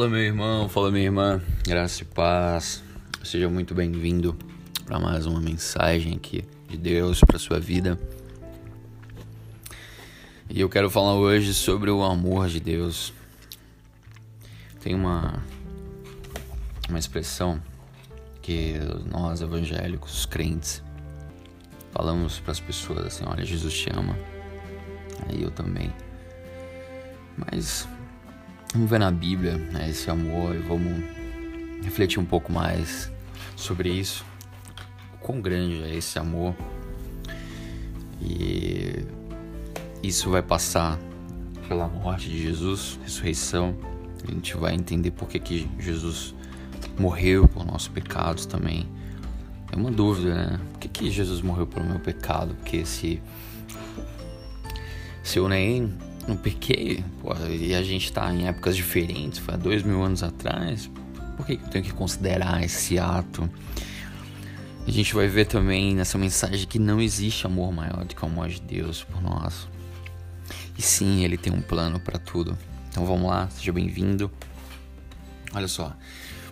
Fala meu irmão, fala minha irmã, graça e paz. Seja muito bem-vindo para mais uma mensagem aqui de Deus para sua vida. E eu quero falar hoje sobre o amor de Deus. Tem uma uma expressão que nós evangélicos, crentes, falamos para as pessoas assim, olha, Jesus te ama. Aí eu também. Mas Vamos ver na Bíblia né, esse amor e vamos refletir um pouco mais sobre isso. O quão grande é esse amor. E isso vai passar pela morte de Jesus, ressurreição. A gente vai entender por que, que Jesus morreu por nossos pecados também. É uma dúvida, né? Por que, que Jesus morreu pelo meu pecado? Porque se, se eu nem não pequei, pô, e a gente tá em épocas diferentes, foi há dois mil anos atrás, por que eu tenho que considerar esse ato? A gente vai ver também nessa mensagem que não existe amor maior do que o amor de Deus por nós. E sim, Ele tem um plano para tudo. Então vamos lá, seja bem-vindo. Olha só,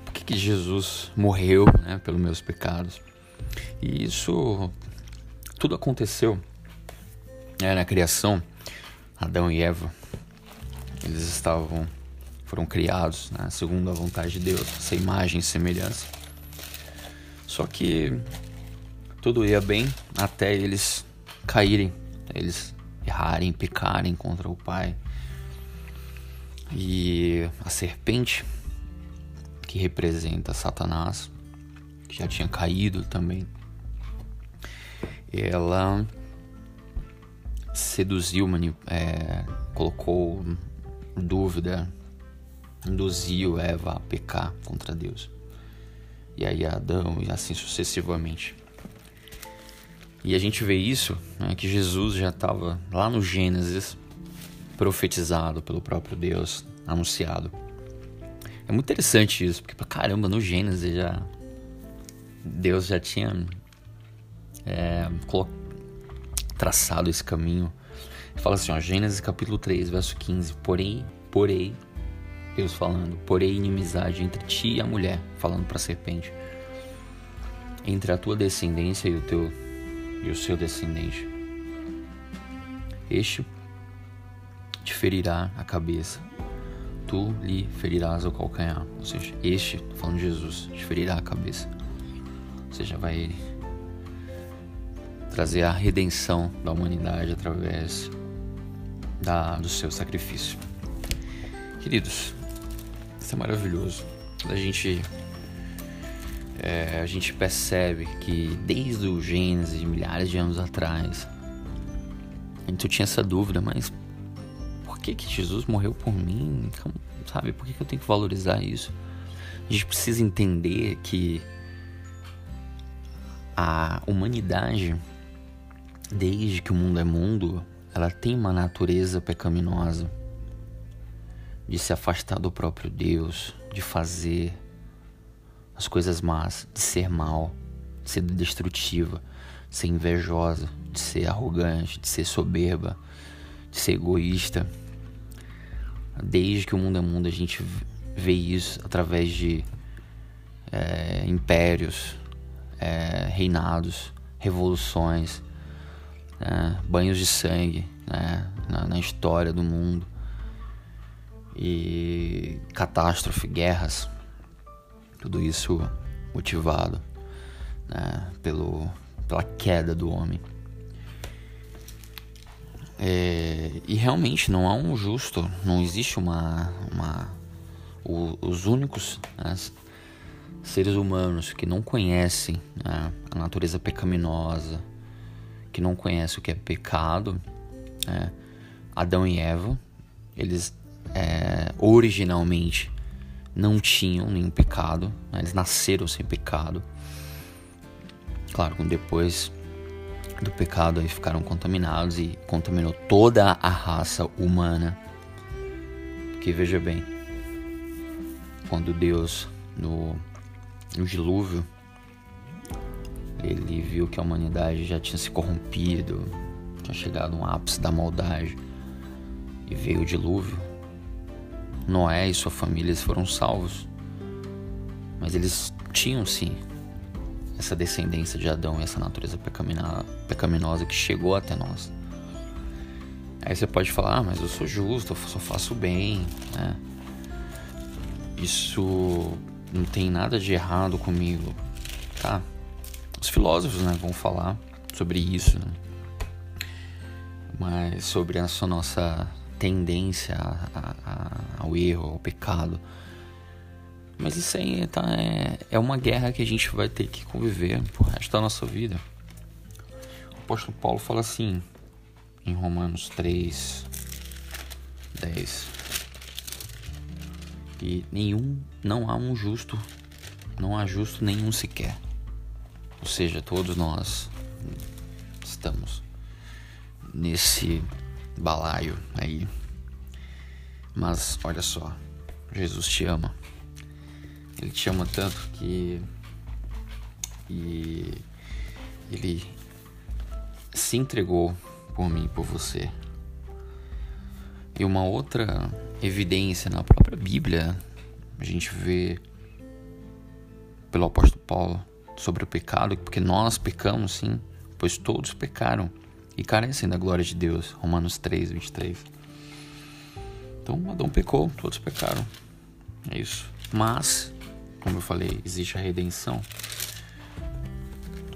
por que, que Jesus morreu né, pelos meus pecados? E isso tudo aconteceu né, na criação Adão e Eva, eles estavam, foram criados né, segundo a vontade de Deus, essa imagem e semelhança. Só que tudo ia bem até eles caírem, eles errarem, pecarem contra o Pai. E a serpente, que representa Satanás, que já tinha caído também, ela seduziu, é, colocou dúvida, induziu Eva a pecar contra Deus. E aí Adão e assim sucessivamente. E a gente vê isso, né, que Jesus já estava lá no Gênesis, profetizado pelo próprio Deus, anunciado. É muito interessante isso, porque caramba, no Gênesis já Deus já tinha é, traçado esse caminho. Fala assim, ó, Gênesis capítulo 3, verso 15. Porém, porém, Deus falando, porém inimizade entre ti e a mulher, falando para a serpente, entre a tua descendência e o teu e o seu descendente. Este te ferirá a cabeça, tu lhe ferirás o calcanhar. Ou seja, este, falando de Jesus, te ferirá a cabeça. Ou seja, vai trazer a redenção da humanidade através da, do seu sacrifício. Queridos, isso é maravilhoso. A gente, é, a gente percebe que desde o Gênesis, milhares de anos atrás, a gente tinha essa dúvida, mas por que, que Jesus morreu por mim? Sabe, por que, que eu tenho que valorizar isso? A gente precisa entender que a humanidade desde que o mundo é mundo, ela tem uma natureza pecaminosa de se afastar do próprio Deus, de fazer as coisas más, de ser mal, de ser destrutiva, de ser invejosa, de ser arrogante, de ser soberba, de ser egoísta. Desde que o mundo é mundo, a gente vê isso através de é, impérios, é, reinados, revoluções né, banhos de sangue né, na, na, história do mundo e catástrofe, guerras, tudo isso motivado né, pelo, pela queda do homem. É, e realmente não há um justo, não existe uma. uma o, os únicos né, seres humanos que não conhecem né, a natureza pecaminosa, que não conhece o que é pecado, é, Adão e Eva, eles é, originalmente não tinham nenhum pecado, né? eles nasceram sem pecado. Claro, depois do pecado aí ficaram contaminados e contaminou toda a raça humana. Porque veja bem, quando Deus no, no dilúvio ele viu que a humanidade já tinha se corrompido, tinha chegado um ápice da maldade e veio o dilúvio. Noé e sua família foram salvos. Mas eles tinham sim essa descendência de Adão e essa natureza pecaminosa que chegou até nós. Aí você pode falar, ah, mas eu sou justo, eu só faço bem, né? Isso não tem nada de errado comigo, tá? Os filósofos, né, vão falar sobre isso, né? mas sobre essa nossa tendência a, a, ao erro, ao pecado. Mas isso aí tá, é, é uma guerra que a gente vai ter que conviver pro resto da nossa vida. O apóstolo Paulo fala assim, em Romanos 3, 10, que nenhum, não há um justo, não há justo nenhum sequer. Ou seja, todos nós estamos nesse balaio aí. Mas olha só, Jesus te ama. Ele te ama tanto que e ele se entregou por mim, por você. E uma outra evidência na própria Bíblia, a gente vê pelo apóstolo Paulo sobre o pecado, porque nós pecamos sim, pois todos pecaram e carecem da glória de Deus. Romanos 3, 23. Então Adão pecou, todos pecaram. É isso. Mas como eu falei, existe a redenção.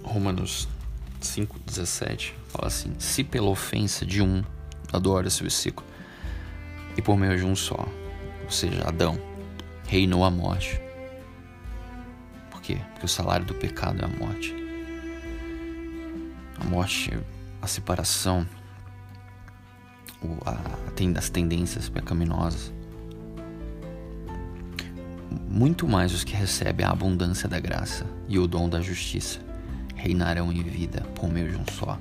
Romanos 5,17 fala assim: Se pela ofensa de um, esse versículo, e por meio de um só, ou seja, Adão, reinou a morte. Quê? Porque o salário do pecado é a morte. A morte, a separação, das tendências pecaminosas muito mais os que recebem a abundância da graça e o dom da justiça reinarão em vida por meio de um só,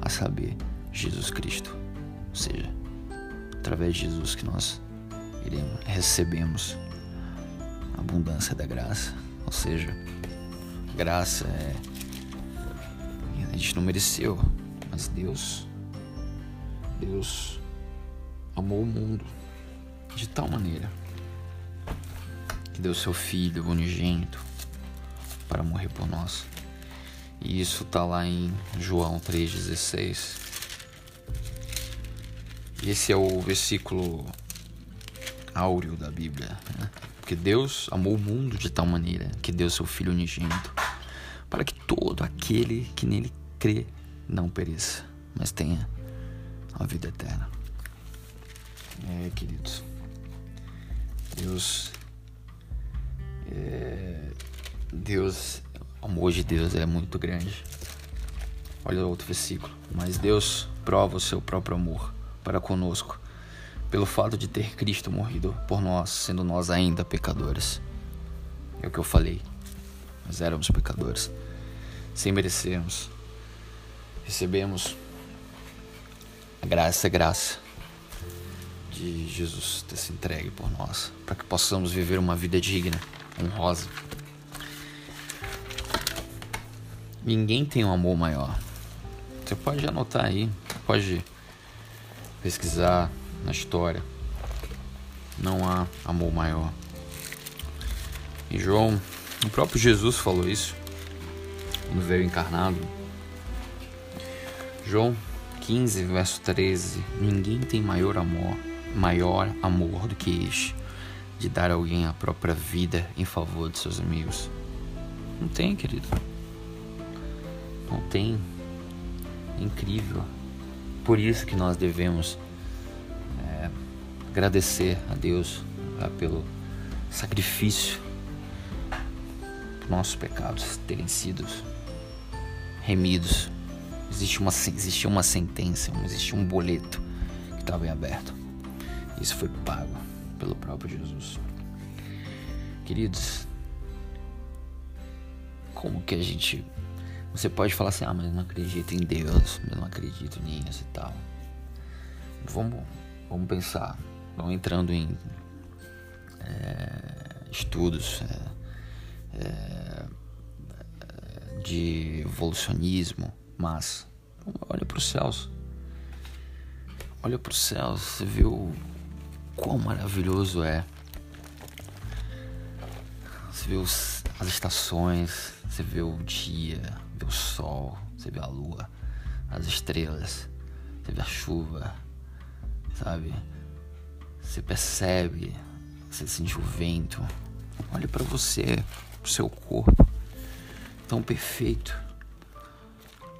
a saber, Jesus Cristo. Ou seja, através de Jesus que nós iremos, recebemos a abundância da graça. Ou seja, graça é. A gente não mereceu, mas Deus. Deus amou o mundo de tal maneira que deu seu filho unigênito para morrer por nós. E isso está lá em João 3,16. E esse é o versículo áureo da Bíblia. Né? Porque Deus amou o mundo de tal maneira que deu seu Filho unigênito para que todo aquele que nele crê não pereça, mas tenha a vida eterna. É, queridos. Deus é, Deus, o amor de Deus é muito grande. Olha outro versículo. Mas Deus prova o seu próprio amor para conosco, pelo fato de ter Cristo morrido por nós, sendo nós ainda pecadores. É o que eu falei. Nós éramos pecadores, sem merecermos. Recebemos a graça, a graça de Jesus ter se entregue por nós, para que possamos viver uma vida digna honrosa. Ninguém tem um amor maior. Você pode anotar aí, pode pesquisar na história. Não há amor maior. E João, o próprio Jesus falou isso quando veio encarnado. João 15, verso 13: Ninguém tem maior amor, maior amor do que este, de dar alguém a própria vida em favor de seus amigos. Não tem, querido. Não tem. É incrível. Por isso que nós devemos agradecer a Deus tá, pelo sacrifício nossos pecados terem sido remidos. Existe uma, existia uma sentença, existia um boleto que estava em aberto. Isso foi pago pelo próprio Jesus. Queridos, como que a gente. Você pode falar assim, ah, mas eu não acredito em Deus, eu não acredito nisso e tal. Vamos, vamos pensar, vamos entrando em é, estudos é, é, de evolucionismo, mas olha para os céus. Olha para os céus, você viu quão maravilhoso é. Você vê as estações, você vê o dia, vê o sol, você vê a lua, as estrelas, você vê a chuva, sabe? Você percebe, você sente o vento. Olha para você, pro seu corpo, tão perfeito.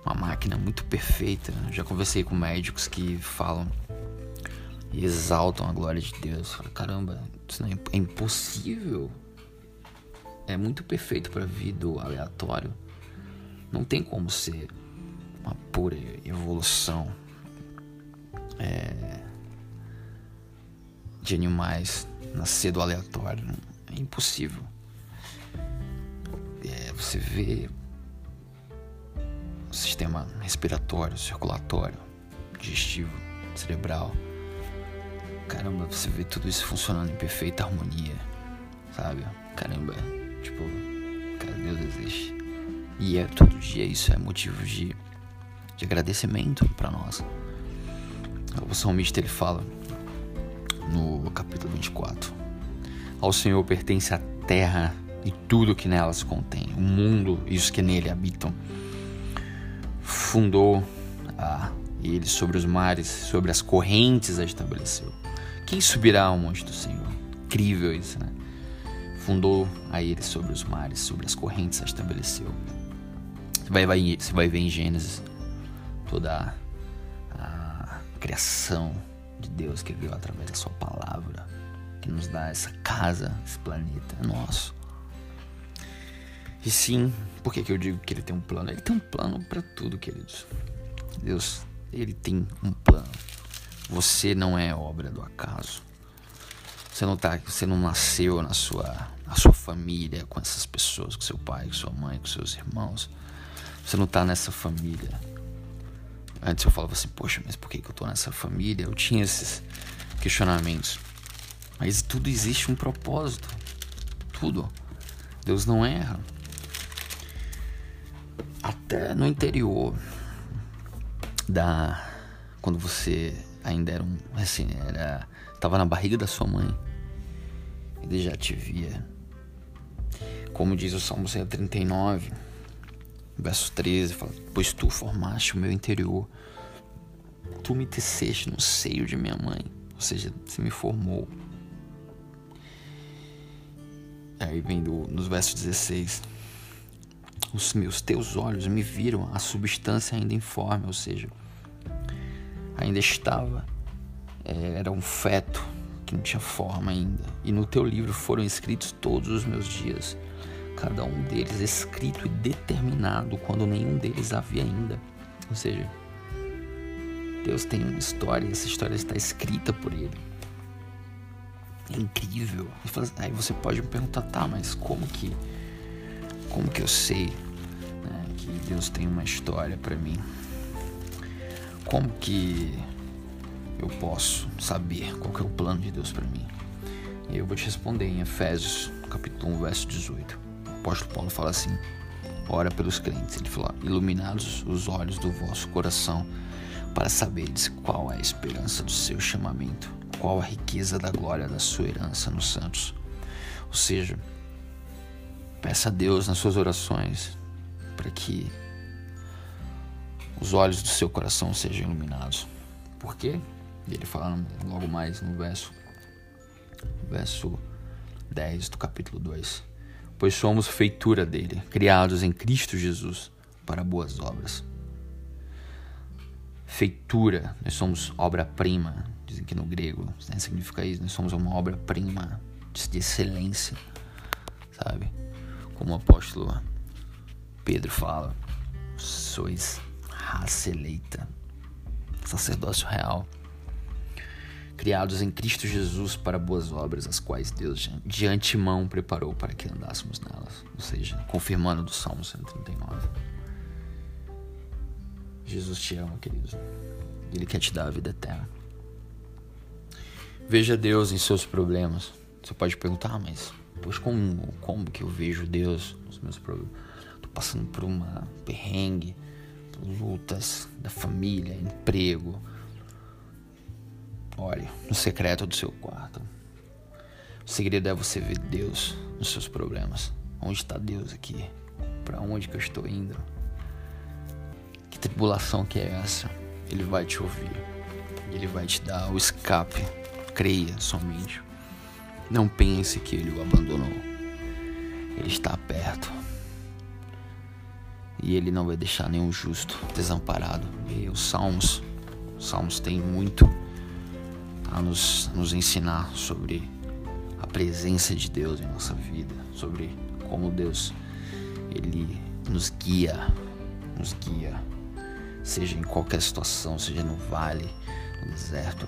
Uma máquina muito perfeita. Já conversei com médicos que falam e exaltam a glória de Deus. Fala, caramba, isso não é, é impossível. É muito perfeito para vir do aleatório. Não tem como ser uma pura evolução é, de animais nascer do aleatório. É impossível. É, você vê o sistema respiratório, circulatório, digestivo, cerebral caramba, você vê tudo isso funcionando em perfeita harmonia, sabe? Caramba, tipo, cara, Deus existe. E é todo dia isso é motivo de, de agradecimento para nós. O salmista ele fala no capítulo 24: Ao Senhor pertence a terra e tudo que nela se contém, o mundo e os que nele habitam. Fundou a ele sobre os mares, sobre as correntes a estabeleceu. Quem subirá ao monte do Senhor? Incrível isso, né? Fundou a ele sobre os mares, sobre as correntes a estabeleceu. Você vai, vai, você vai ver em Gênesis toda a criação de Deus que veio através da sua palavra, que nos dá essa casa, esse planeta é nosso. E sim, por que, que eu digo que ele tem um plano? Ele tem um plano para tudo, queridos. Deus, ele tem um plano. Você não é obra do acaso. Você não tá, você não nasceu na sua, na sua família com essas pessoas, com seu pai, com sua mãe, com seus irmãos. Você não tá nessa família. Antes eu falava assim, poxa, mas por que, que eu tô nessa família? Eu tinha esses questionamentos. Mas tudo existe um propósito. Tudo. Deus não erra. Até no interior da quando você ainda era um. Assim, era. Tava na barriga da sua mãe. Ele já te via. Como diz o Salmo 139, verso 13, fala: Pois tu formaste o meu interior, tu me teceste no seio de minha mãe. Ou seja, você me formou. Aí vem do, nos versos 16. Os meus teus olhos me viram a substância ainda informe, ou seja, ainda estava, é, era um feto que não tinha forma ainda. E no teu livro foram escritos todos os meus dias, cada um deles escrito e determinado quando nenhum deles havia ainda. Ou seja, Deus tem uma história, e essa história está escrita por Ele. É incrível. Aí você pode me perguntar, tá, mas como que, como que eu sei né, que Deus tem uma história para mim? Como que eu posso saber qual é o plano de Deus para mim? E eu vou te responder em Efésios, capítulo 1, verso 18. Apóstolo Paulo fala assim: Ora pelos crentes, ele fala: Iluminados os olhos do vosso coração, para saberes qual é a esperança do seu chamamento, qual a riqueza da glória da sua herança nos santos. Ou seja, peça a Deus nas suas orações para que os olhos do seu coração sejam iluminados. Por quê? Ele fala logo mais no verso, verso 10 do capítulo 2. Pois somos feitura dele, criados em Cristo Jesus para boas obras. Feitura, nós somos obra-prima, dizem que no grego né, significa isso, nós somos uma obra-prima de excelência, sabe? Como o apóstolo Pedro fala, sois raça eleita, sacerdócio real, criados em Cristo Jesus para boas obras, as quais Deus de antemão preparou para que andássemos nelas. Ou seja, confirmando do Salmo 139. Jesus te ama, querido. Ele quer te dar a vida eterna. Veja Deus em seus problemas. Você pode perguntar, ah, mas pois como, como que eu vejo Deus nos meus problemas? Tô passando por uma perrengue, lutas da família, emprego, Olhe no secreto do seu quarto. O segredo é você ver Deus nos seus problemas. Onde está Deus aqui? Para onde que eu estou indo? Que tribulação que é essa? Ele vai te ouvir. Ele vai te dar o escape. Creia somente. Não pense que ele o abandonou. Ele está perto. E ele não vai deixar nenhum justo desamparado. E os Salmos, os Salmos têm muito a nos, nos ensinar sobre a presença de Deus em nossa vida, sobre como Deus ele nos guia, nos guia, seja em qualquer situação, seja no vale, no deserto.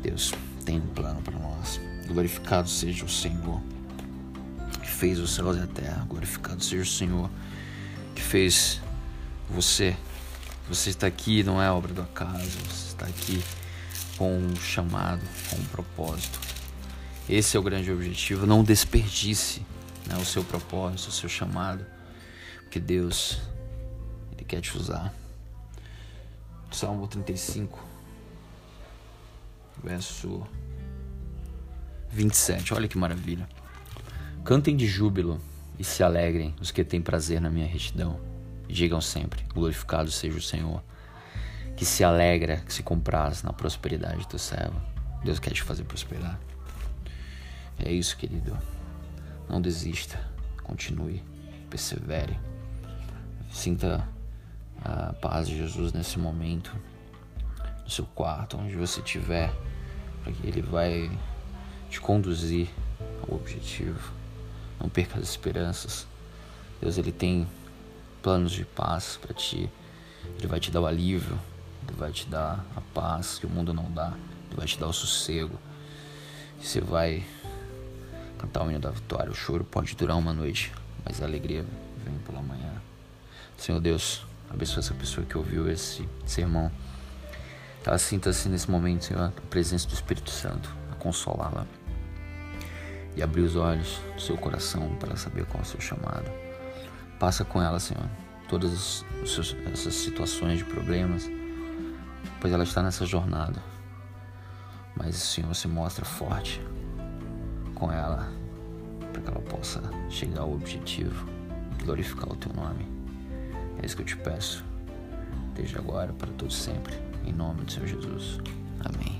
Deus tem um plano para nós. Glorificado seja o Senhor que fez os céus e a terra. Glorificado seja o Senhor que fez você. Você está aqui não é obra do acaso, você está aqui com um chamado, com um propósito. Esse é o grande objetivo. Não desperdice né, o seu propósito, o seu chamado, porque Deus ele quer te usar. Salmo 35, verso 27. Olha que maravilha. Cantem de júbilo e se alegrem os que têm prazer na minha retidão. Digam sempre: Glorificado seja o Senhor, que se alegra, que se compraz na prosperidade do servo. Deus quer te fazer prosperar. É isso, querido. Não desista. Continue. Persevere. Sinta a paz de Jesus nesse momento. No seu quarto, onde você estiver. Porque Ele vai te conduzir ao objetivo. Não perca as esperanças. Deus ele tem planos de paz para ti. Ele vai te dar o alívio, ele vai te dar a paz que o mundo não dá, ele vai te dar o sossego. Você vai cantar o hino da vitória. O choro pode durar uma noite, mas a alegria vem pela manhã. Senhor Deus, abençoe essa pessoa que ouviu esse sermão. Ela sinta-se nesse momento, Senhor, a presença do Espírito Santo, a consolá-la e abrir os olhos do seu coração para saber qual é o seu chamado. Passa com ela, Senhor, todas essas situações de problemas, pois ela está nessa jornada. Mas, Senhor, se mostra forte com ela para que ela possa chegar ao objetivo glorificar o teu nome. É isso que eu te peço, desde agora para todos sempre, em nome do Senhor Jesus. Amém.